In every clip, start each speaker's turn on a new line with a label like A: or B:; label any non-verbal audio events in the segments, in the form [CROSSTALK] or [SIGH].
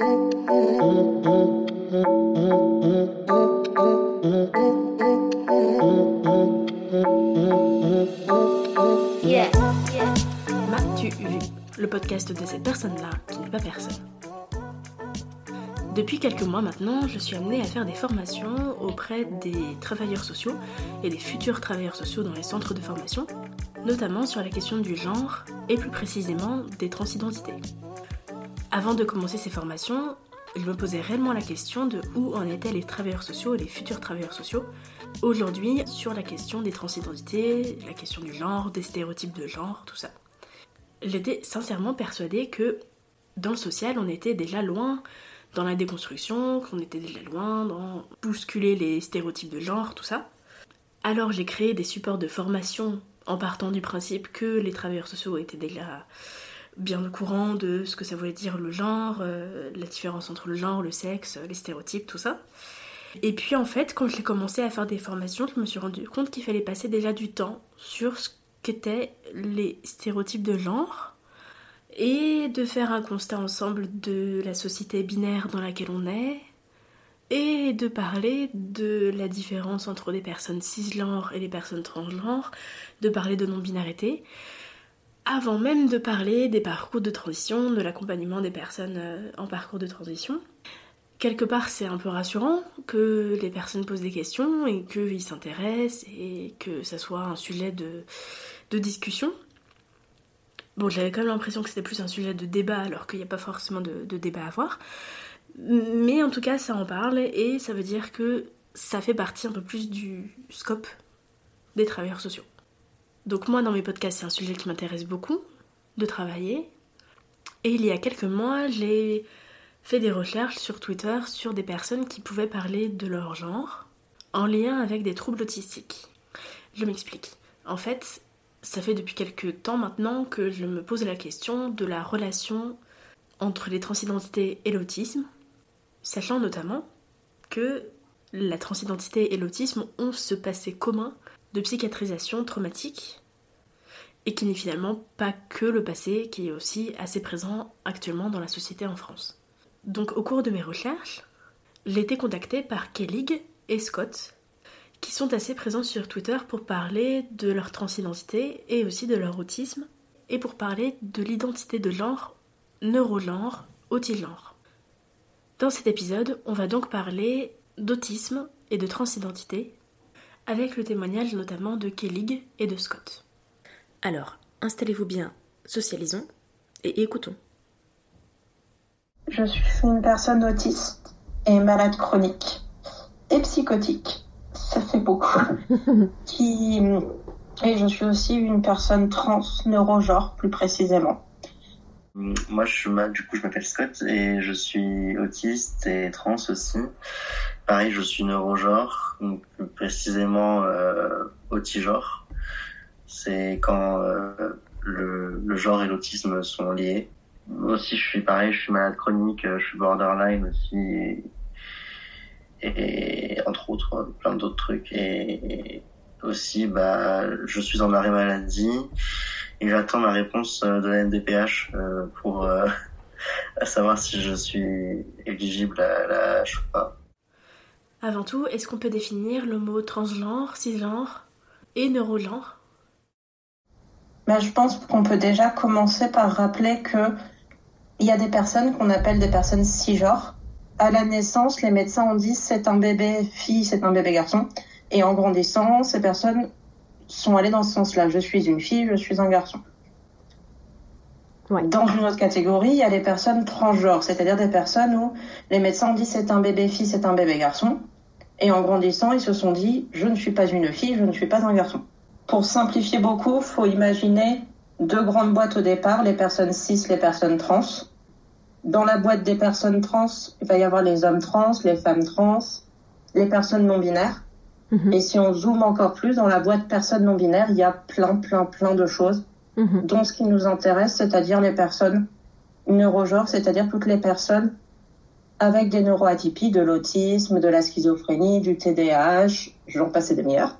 A: M'as-tu vu Le podcast de cette personne-là qui n'est pas personne. Depuis quelques mois maintenant, je suis amenée à faire des formations auprès des travailleurs sociaux et des futurs travailleurs sociaux dans les centres de formation, notamment sur la question du genre et plus précisément des transidentités. Avant de commencer ces formations, je me posais réellement la question de où en étaient les travailleurs sociaux et les futurs travailleurs sociaux aujourd'hui sur la question des transidentités, la question du genre, des stéréotypes de genre, tout ça. J'étais sincèrement persuadée que dans le social, on était déjà loin dans la déconstruction, qu'on était déjà loin dans bousculer les stéréotypes de genre, tout ça. Alors j'ai créé des supports de formation en partant du principe que les travailleurs sociaux étaient déjà bien au courant de ce que ça voulait dire le genre, euh, la différence entre le genre, le sexe, les stéréotypes, tout ça. Et puis en fait, quand j'ai commencé à faire des formations, je me suis rendu compte qu'il fallait passer déjà du temps sur ce qu'étaient les stéréotypes de genre et de faire un constat ensemble de la société binaire dans laquelle on est et de parler de la différence entre des personnes cisgenres et les personnes transgenres, de parler de non-binarité, avant même de parler des parcours de transition, de l'accompagnement des personnes euh, en parcours de transition. Quelque part, c'est un peu rassurant que les personnes posent des questions et qu'ils s'intéressent et que ça soit un sujet de, discussion. Bon, j'avais quand même l'impression que c'était plus un sujet de débat alors qu'il n'y a pas forcément de, de débat à avoir. Mais en tout cas, ça en parle et ça veut dire que ça fait partie un peu plus du scope des travailleurs sociaux. Donc moi, dans mes podcasts, c'est un sujet qui m'intéresse beaucoup de travailler. Et il y a quelques mois, j'ai fait des recherches sur Twitter sur des personnes qui pouvaient parler de leur genre en lien avec des troubles autistiques. Je m'explique. En fait, ça fait depuis quelques temps maintenant que je me pose la question de la relation entre les transidentités et l'autisme, sachant notamment que la transidentité et l'autisme ont ce passé commun de psychiatrisation traumatique et qui n'est finalement pas que le passé qui est aussi assez présent actuellement dans la société en France. Donc au cours de mes recherches, j'ai été contactée par Kellig et Scott, qui sont assez présents sur Twitter pour parler de leur transidentité et aussi de leur autisme, et pour parler de l'identité de genre, neurogenre, autisgenre. Dans cet épisode, on va donc parler d'autisme et de transidentité, avec le témoignage notamment de Kellig et de Scott. Alors, installez-vous bien, socialisons et écoutons.
B: Je suis une personne autiste et malade chronique et psychotique. Ça fait beaucoup. [LAUGHS] Qui... Et je suis aussi une personne trans neurogenre plus précisément.
C: Moi, je suis du coup, je m'appelle Scott et je suis autiste et trans aussi. Pareil, je suis neurogenre, donc plus précisément euh, autigore. C'est quand euh, le, le genre et l'autisme sont liés aussi je suis pareil, je suis malade chronique, je suis borderline aussi et, entre autres plein d'autres trucs et, aussi bah je suis en arrêt maladie et j'attends ma réponse de la NDPH euh, pour euh, [LAUGHS] savoir si je suis éligible à la pas.
A: Avant tout, est-ce qu'on peut définir le mot transgenre, cisgenre et neurogenre?
B: Bah, Je pense qu'on peut déjà commencer par rappeler que il y a des personnes qu'on appelle des personnes cisgenres. À la naissance, les médecins ont dit c'est un bébé fille, c'est un bébé garçon. Et en grandissant, ces personnes sont allées dans ce sens-là. Je suis une fille, je suis un garçon. Dans une autre catégorie, il y a les personnes transgenres, c'est-à-dire des personnes où les médecins ont dit c'est un bébé fille, c'est un bébé garçon. Et en grandissant, ils se sont dit je ne suis pas une fille, je ne suis pas un garçon. Pour simplifier beaucoup, faut imaginer deux grandes boîtes au départ, les personnes cis, les personnes trans. Dans la boîte des personnes trans, il va y avoir les hommes trans, les femmes trans, les personnes non binaires.
D: Mhm.
B: Et si on zoome encore plus, dans la boîte personnes non binaires, il y a plein, plein, plein de choses,
D: Mhm.
B: dont ce qui nous intéresse, c'est-à-dire les personnes neurogenres, c'est-à-dire toutes les personnes avec des neuroatypies, de l'autisme, de la schizophrénie, du TDAH, j'en passe des meilleurs,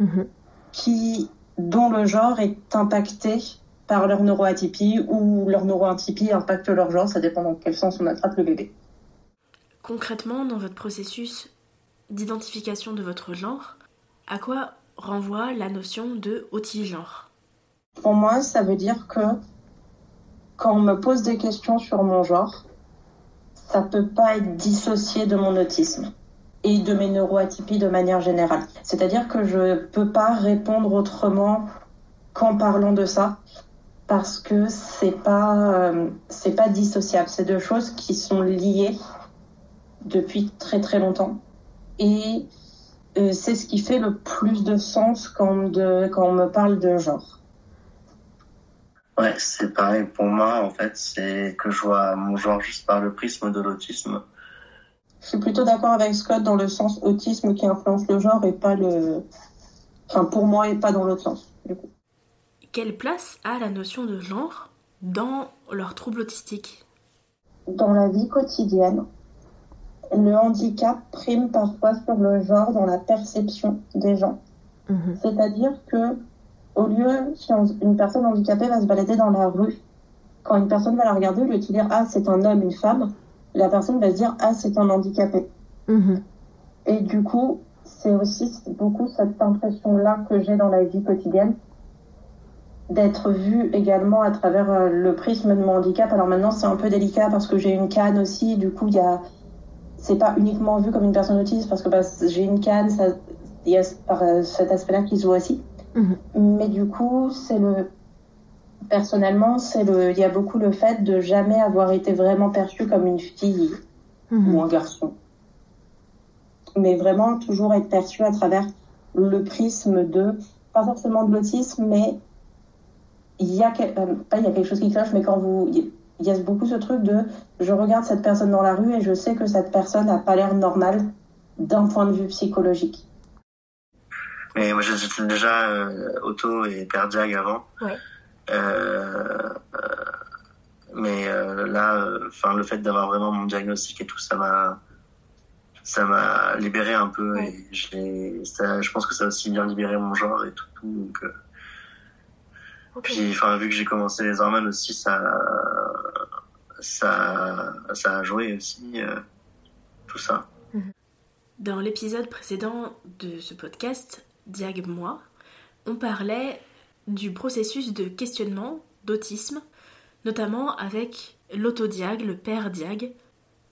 D: Mhm.
B: qui, dont le genre est impacté par leur neuroatypie ou leur neuroatypie impacte leur genre, ça dépend dans quel sens on attrape le bébé.
A: Concrètement, dans votre processus d'identification de votre genre, à quoi renvoie la notion de auti-genre?
B: Pour moi, ça veut dire que quand on me pose des questions sur mon genre, ça peut pas être dissocié de mon autisme et de mes neuroatypies de manière générale. C'est-à-dire que je peux pas répondre autrement qu'en parlant de ça parce que c'est pas euh, pas dissociable. C'est deux choses qui sont liées depuis très très longtemps et euh, c'est ce qui fait le plus de sens quand on me parle de genre.
C: Ouais, c'est pareil pour moi, en fait, c'est que je vois mon genre juste par le prisme de l'autisme.
B: Je suis plutôt d'accord avec Scott dans le sens autisme qui influence le genre et pas le. Enfin, pour moi, et pas dans l'autre sens, du coup.
A: Quelle place a la notion de genre dans leur trouble autistique?
B: Dans la vie quotidienne, le handicap prime parfois sur le genre dans la perception des gens.
D: Mhm.
B: C'est-à-dire que, au lieu, si on- une personne handicapée va se balader dans la rue, quand une personne va la regarder, au lieu de se dire Ah, c'est un homme, une femme, la personne va se dire Ah, c'est un handicapé.
D: Mhm.
B: Et du coup, c'est aussi beaucoup cette impression-là que j'ai dans la vie quotidienne, d'être vue également à travers euh, le prisme de mon handicap. Alors maintenant, c'est un peu délicat parce que j'ai une canne aussi, du coup, il y a, c'est pas uniquement vu comme une personne autiste parce que bah, j'ai une canne, ça, il y a euh, cet aspect-là qui se voit aussi.
D: Mhm.
B: Mais du coup, c'est le, personnellement, c'est le, il y a beaucoup le fait de jamais avoir été vraiment perçu comme une fille
D: Mhm.
B: ou un garçon. Mais vraiment toujours être perçu à travers le prisme de, pas forcément de l'autisme, mais il y a, quel- euh, pas il y a quelque chose qui cloche, mais quand vous, il y a beaucoup ce truc de, je regarde cette personne dans la rue et je sais que cette personne n'a pas l'air normale d'un point de vue psychologique.
C: Mais moi, j'étais déjà euh, auto et cardiaque avant.
A: Ouais.
C: Euh, euh, mais euh, là, enfin, le fait d'avoir vraiment mon diagnostic et tout, ça m'a, ça m'a libéré un peu.
A: Ouais.
C: Et je pense que ça a aussi bien libéré mon genre et tout. tout donc, euh, puis, enfin, vu que j'ai commencé les hormones aussi, ça, ça, ça a joué aussi euh, tout ça.
A: Dans l'épisode précédent de ce podcast, Diag moi, on parlait du processus de questionnement d'autisme, notamment avec l'autodiag, le père diag,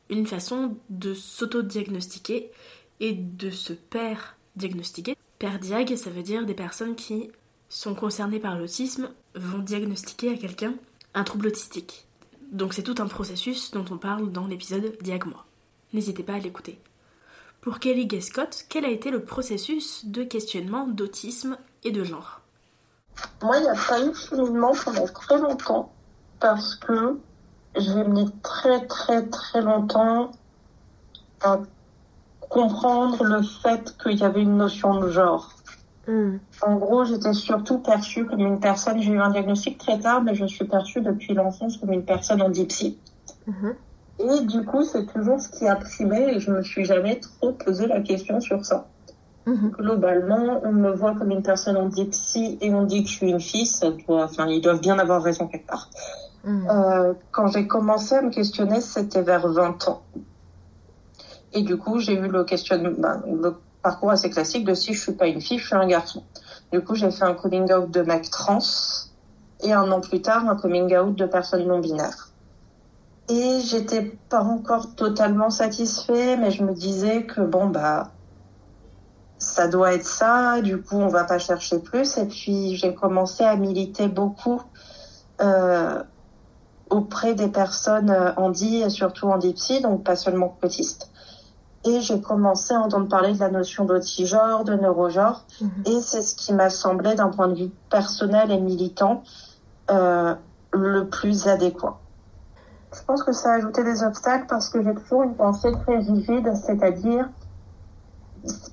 A: une façon de s'auto-diagnostiquer et de se père diagnostiquer. Père diag, ça veut dire des personnes qui sont concernées par l'autisme vont diagnostiquer à quelqu'un un trouble autistique. Donc c'est tout un processus dont on parle dans l'épisode Diag moi. N'hésitez pas à l'écouter. Pour Kelly Gay Scott, quel a été le processus de questionnement d'autisme et de genre?
B: Moi, il n'y a pas eu de cheminement pendant très longtemps parce que j'ai mis très très très longtemps à comprendre le fait qu'il y avait une notion de genre.
D: Mhm.
B: En gros, j'étais surtout perçue comme une personne, j'ai eu un diagnostic très tard, mais je suis perçue depuis l'enfance comme une personne en dipsy. Et du coup, c'est toujours ce qui a primé et je me suis jamais trop posé la question sur ça.
D: Mhm.
B: Globalement, on me voit comme une personne en dipsy et on dit que je suis une fille, ça doit, enfin, ils doivent bien avoir raison quelque part.
D: Mhm.
B: Euh, quand j'ai commencé à me questionner, c'était vers 20 ans. Et du coup, j'ai eu le questionnement, ben, le parcours assez classique de si je suis pas une fille, je suis un garçon. Du coup, j'ai fait un coming out de mec trans et un an plus tard, un coming out de personne non binaire. Et j'étais pas encore totalement satisfait, mais je me disais que bon, bah, ça doit être ça, du coup, on va pas chercher plus. Et puis, j'ai commencé à militer beaucoup, euh, auprès des personnes euh, handi et surtout en dipsy, donc pas seulement autistes. Et j'ai commencé à entendre parler de la notion d'autigenre, de neurogenre.
D: Mhm.
B: Et c'est ce qui m'a semblé, d'un point de vue personnel et militant, euh, le plus adéquat. Je pense que ça a ajouté des obstacles parce que j'ai toujours une pensée très rigide, c'est-à-dire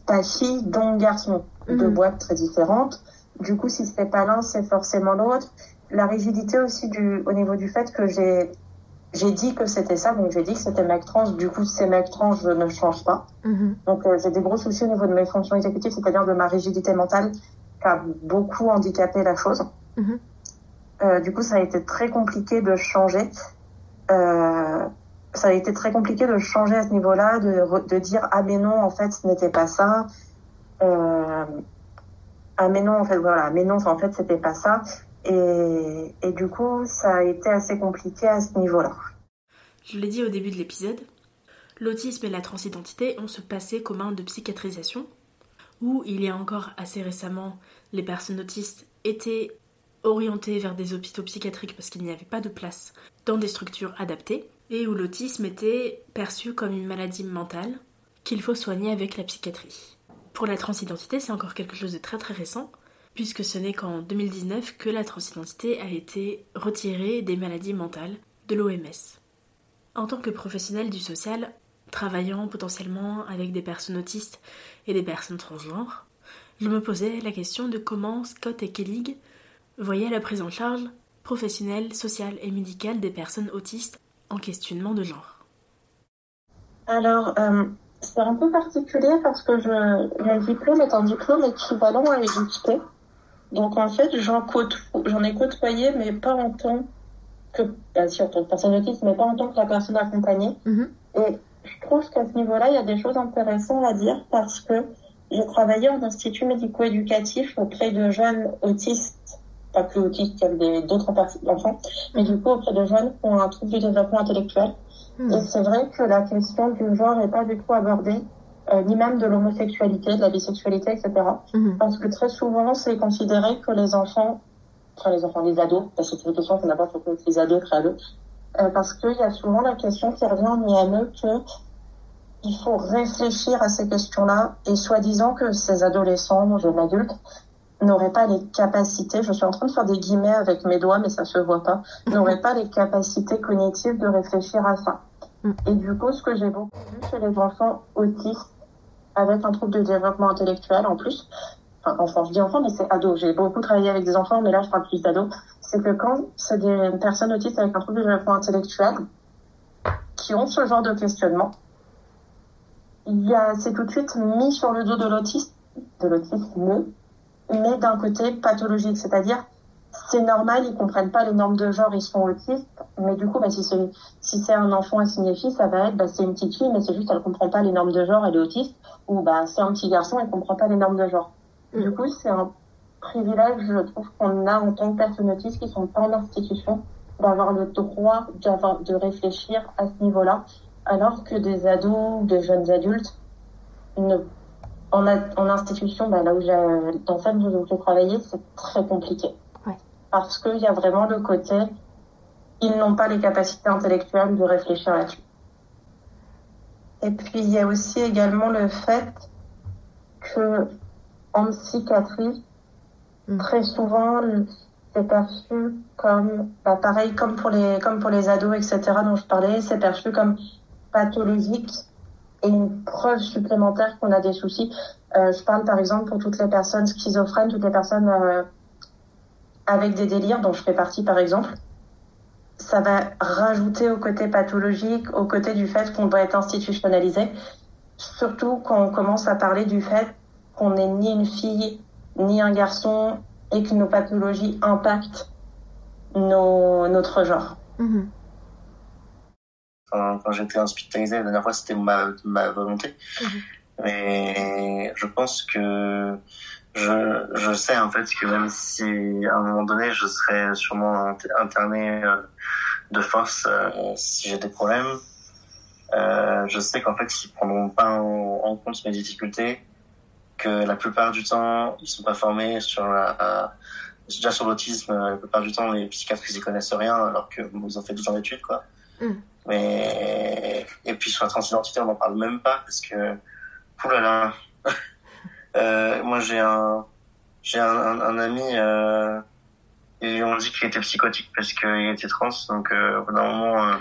B: pas fille dont garçon, deux
D: Mhm.
B: boîtes très différentes. Du coup, si c'est pas l'un, c'est forcément l'autre. La rigidité aussi du, au niveau du fait que j'ai j'ai dit que c'était ça, donc j'ai dit que c'était mec trans. Du coup, c'est mec trans, je ne change pas.
D: Mhm.
B: Donc euh, j'ai des gros soucis au niveau de mes fonctions exécutives, c'est-à-dire de ma rigidité mentale, qui a beaucoup handicapé la chose.
D: Mhm.
B: Euh, du coup, ça a été très compliqué de changer. Euh, ça a été très compliqué de changer à ce niveau-là, de, de dire ah mais non, en fait, ce n'était pas ça. Euh, ah mais non, en fait, voilà, mais non, en fait, c'était pas ça. Et, et du coup, ça a été assez compliqué à ce niveau-là.
A: Je l'ai dit au début de l'épisode, l'autisme et la transidentité ont ce passé commun de psychiatrisation, où il y a encore assez récemment, les personnes autistes étaient orientées vers des hôpitaux psychiatriques parce qu'il n'y avait pas de place dans des structures adaptées, et où l'autisme était perçu comme une maladie mentale qu'il faut soigner avec la psychiatrie. Pour la transidentité, c'est encore quelque chose de très très récent, puisque ce n'est qu'en 2019 que la transidentité a été retirée des maladies mentales de l'OMS. En tant que professionnel du social, travaillant potentiellement avec des personnes autistes et des personnes transgenres, je me posais la question de comment Scott et Kellig voyaient la prise en charge professionnelle, sociale et médicale des personnes autistes en questionnement de genre.
B: Alors, euh, c'est un peu particulier parce que je, mon diplôme est un diplôme équivalent à l'EXP. Donc, en fait, j'en côte- j'en ai côtoyé, mais pas en tant que, bah, si, en tant que personne autiste, mais pas en tant que la personne accompagnée.
D: Mhm.
B: Et je trouve qu'à ce niveau-là, il y a des choses intéressantes à dire parce que j'ai travaillé en institut médico-éducatif auprès de jeunes autistes, pas que autistes, avait des- d'autres parties d'enfants, mais du coup auprès de jeunes qui ont un trouble du développement intellectuel.
D: Mhm.
B: Et c'est vrai que la question du genre n'est pas du tout abordée, euh, ni même de l'homosexualité, de la bisexualité, etc.
D: Mhm.
B: Parce que très souvent, c'est considéré que les enfants, enfin les enfants, les ados, parce que c'est une question qu'on aborde avec les ados, très ados, euh, parce qu'il y a souvent la question qui revient en IME que il faut réfléchir à ces questions-là et soi-disant que ces adolescents, jeunes adultes, n'auraient pas les capacités, je suis en train de faire des guillemets avec mes doigts mais ça se voit pas, n'auraient pas les capacités cognitives de réfléchir à ça.
D: Mm.
B: Et du coup, ce que j'ai beaucoup vu chez les enfants autistes avec un trouble de développement intellectuel en plus, enfin enfant, je dis enfant mais c'est ado, j'ai beaucoup travaillé avec des enfants mais là je parle plus d'ados, c'est que quand c'est des personnes autistes avec un trouble de développement intellectuel qui ont ce genre de questionnement, il y a, c'est tout de suite mis sur le dos de l'autiste, de l'autisme, mais d'un côté pathologique, c'est-à-dire c'est normal, ils comprennent pas les normes de genre, ils sont autistes, mais du coup, bah, si c'est si c'est un enfant assigné fille, ça va être bah, c'est une petite fille, mais c'est juste elle comprend pas les normes de genre, elle est autiste, ou bah c'est un petit garçon, elle comprend pas les normes de genre. Du coup, c'est un privilège, je trouve, qu'on a en tant que personnes autistes qui sont pas en institution, d'avoir le droit d'avoir de réfléchir à ce niveau-là, alors que des ados des jeunes adultes ne en, institution, bah, là où j'ai, dans celle où j'ai travaillé, c'est très compliqué.
D: Ouais.
B: Parce qu'il y a vraiment le côté, ils n'ont pas les capacités intellectuelles de réfléchir là-dessus. Et puis, il y a aussi également le fait que, en psychiatrie,
D: Mm.
B: très souvent, c'est perçu comme, bah, pareil, comme pour les, comme pour les ados, etc., dont je parlais, c'est perçu comme pathologique et une preuve supplémentaire qu'on a des soucis. Euh, je parle par exemple pour toutes les personnes schizophrènes, toutes les personnes euh, avec des délires, dont je fais partie par exemple. Ça va rajouter au côté pathologique, au côté du fait qu'on doit être institutionnalisé, surtout quand on commence à parler du fait qu'on n'est ni une fille ni un garçon et que nos pathologies impactent notre genre.
D: Mhm.
C: Quand, quand j'étais hospitalisé la dernière fois, c'était ma, ma volonté.
D: Mhm.
C: Mais je pense que je, je sais en fait que même si à un moment donné je serais sûrement int- interné euh, de force euh, si j'ai des problèmes, euh, je sais qu'en fait ils prendront pas en, en compte mes difficultés, que la plupart du temps ils sont pas formés sur la déjà sur l'autisme, la plupart du temps les psychiatres ils y connaissent rien alors que bon, ils ont fait 12 ans d'études quoi.
D: Mm.
C: Mais et puis sur la transidentité on n'en parle même pas parce que oulala. [LAUGHS] euh, moi j'ai un j'ai un, un, ami euh, lui ont dit qu'il était psychotique parce qu'il était trans. Donc, euh, au bout d'un moment,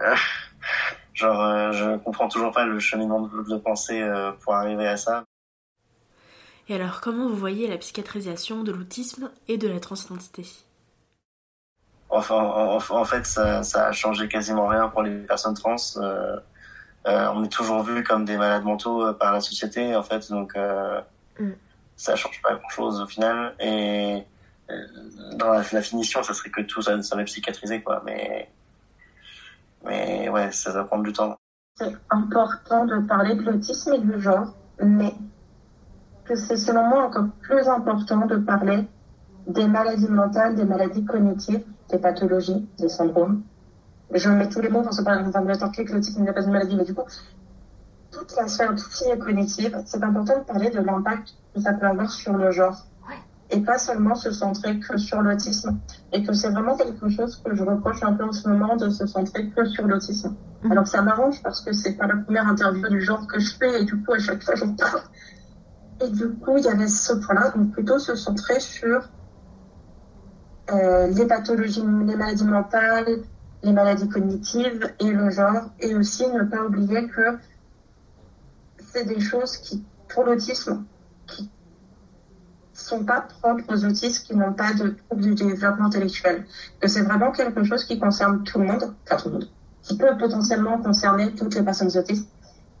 C: euh, [LAUGHS] genre, euh, je comprends toujours pas le cheminement de, de pensée euh, pour arriver à ça.
A: Et alors, comment vous voyez la psychiatrisation de l'autisme et de la transidentité?
C: Enfin, en, fait, ça, ça a changé quasiment rien pour les personnes trans. Euh, euh, on est toujours vu comme des malades mentaux euh, par la société, en fait, donc euh,
D: Mm.
C: ça change pas grand-chose au final. Et dans la, la finition, ça serait que tout ça serait psychiatrisé, quoi. Mais, mais ouais, ça va prendre du temps.
B: C'est important de parler de l'autisme et du genre, mais que c'est selon moi encore plus important de parler des maladies mentales, des maladies cognitives, des pathologies, des syndromes. Je mets tous les mots dans ce paragraphe que l'autisme n'est pas une maladie, mais du coup, toute la sphère psy et cognitive, c'est important de parler de l'impact que ça peut avoir sur le genre.
D: Ouais.
B: Et pas seulement se centrer que sur l'autisme. Et que c'est vraiment quelque chose que je reproche un peu en ce moment de se centrer que sur l'autisme.
D: Mhm.
B: Alors ça m'arrange parce que c'est pas la première interview du genre que je fais et du coup à chaque fois j'en parle. Et du coup il y avait ce point-là, donc plutôt se centrer sur euh, les pathologies, les maladies mentales, les maladies cognitives et le genre, et aussi ne pas oublier que c'est des choses qui, pour l'autisme, qui sont pas propres aux autistes qui n'ont pas de troubles du développement intellectuel. Que c'est vraiment quelque chose qui concerne tout le monde, enfin tout le monde, qui peut potentiellement concerner toutes les personnes autistes,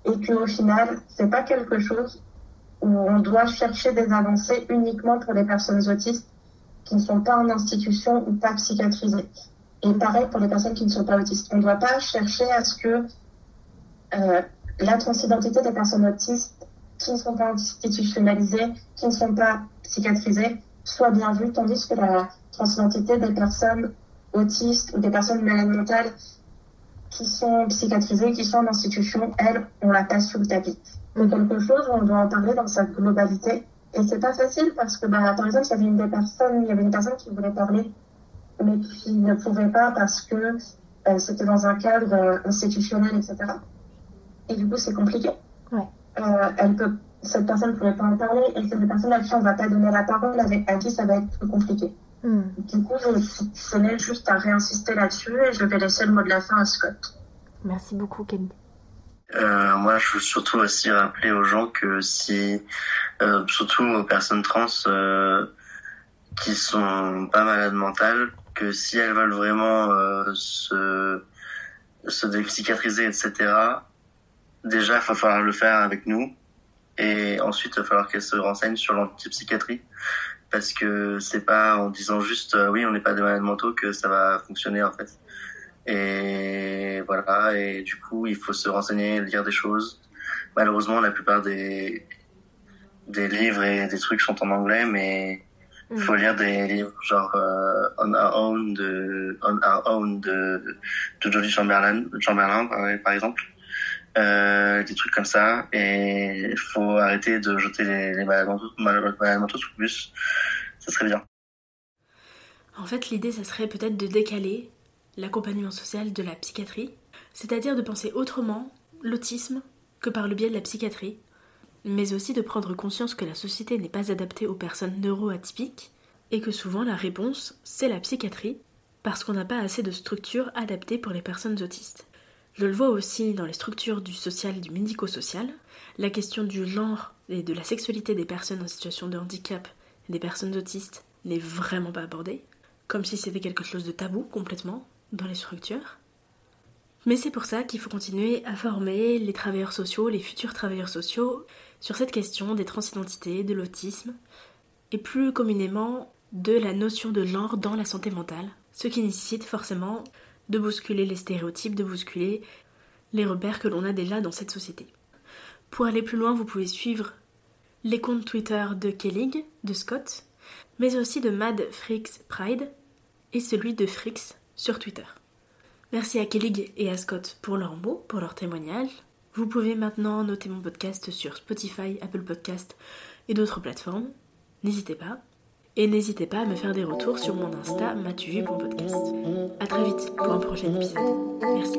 B: et qu'au final, c'est pas quelque chose où on doit chercher des avancées uniquement pour les personnes autistes qui ne sont pas en institution ou pas psychiatrisées. Et pareil pour les personnes qui ne sont pas autistes. On ne doit pas chercher à ce que euh, la transidentité des personnes autistes qui ne sont pas institutionnalisées, qui ne sont pas psychiatrisées, soit bien vue, tandis que la transidentité des personnes autistes ou des personnes malades mentales qui sont psychiatrisées, qui sont en institution, elles, on la passe sous le tapis. C'est quelque chose où on doit en parler dans sa globalité. Et c'est pas facile parce que, bah, par exemple, il y avait une des personnes, il y avait une personne qui voulait parler, mais qui ne pouvait pas parce que euh, c'était dans un cadre euh, institutionnel, etc. Et du coup, c'est compliqué.
D: Ouais.
B: Euh, elle peut, cette personne ne pouvait pas en parler et c'est des personnes à qui on va pas donner la parole, avec à qui ça va être plus compliqué.
D: Mm.
B: Du coup, je tenais juste à réinsister là-dessus et je vais laisser le mot de la fin à Scott.
D: Merci beaucoup.
C: Euh, moi, je veux surtout aussi rappeler aux gens que si, euh, surtout aux personnes trans euh, qui sont pas malades mentales, que si elles veulent vraiment euh, se, se dépsychiatriser, etc., déjà, il va falloir le faire avec nous. Et ensuite, il va falloir qu'elles se renseignent sur l'antipsychiatrie. Parce que c'est pas en disant juste euh, oui, on n'est pas des malades mentaux que ça va fonctionner en fait. Et voilà, et du coup, il faut se renseigner, lire des choses. Malheureusement, la plupart des, des livres et des trucs sont en anglais, mais il faut lire des livres genre euh, On Our Own de On Our Own de, de Jodie Chamberlain, Chamberlain par, exemple. Euh, des trucs comme ça. Et il faut arrêter de jeter les, les malades mentaux, malades malades mentaux sous le bus. Ça serait bien.
A: En fait, l'idée, ça serait peut-être de décaler l'accompagnement social de la psychiatrie, c'est-à-dire de penser autrement l'autisme que par le biais de la psychiatrie, mais aussi de prendre conscience que la société n'est pas adaptée aux personnes neuroatypiques et que souvent la réponse, c'est la psychiatrie, parce qu'on n'a pas assez de structures adaptées pour les personnes autistes. Je le vois aussi dans les structures du social et du médico-social, la question du genre et de la sexualité des personnes en situation de handicap et des personnes autistes n'est vraiment pas abordée, comme si c'était quelque chose de tabou complètement dans les structures. Mais c'est pour ça qu'il faut continuer à former les travailleurs sociaux, les futurs travailleurs sociaux, sur cette question des transidentités, de l'autisme, et plus communément de la notion de genre dans la santé mentale, ce qui nécessite forcément de bousculer les stéréotypes, de bousculer les repères que l'on a déjà dans cette société. Pour aller plus loin, vous pouvez suivre les comptes Twitter de Kellig, de Scott, mais aussi de Mad Frix Pride et celui de Frix sur Twitter. Merci à Kellig et à Scott pour leurs mots, pour leurs témoignages. Vous pouvez maintenant noter mon podcast sur Spotify, Apple Podcast et d'autres plateformes. N'hésitez pas. Et n'hésitez pas à me faire des retours sur mon Insta matuvu.podcast. A très vite pour un prochain épisode. Merci.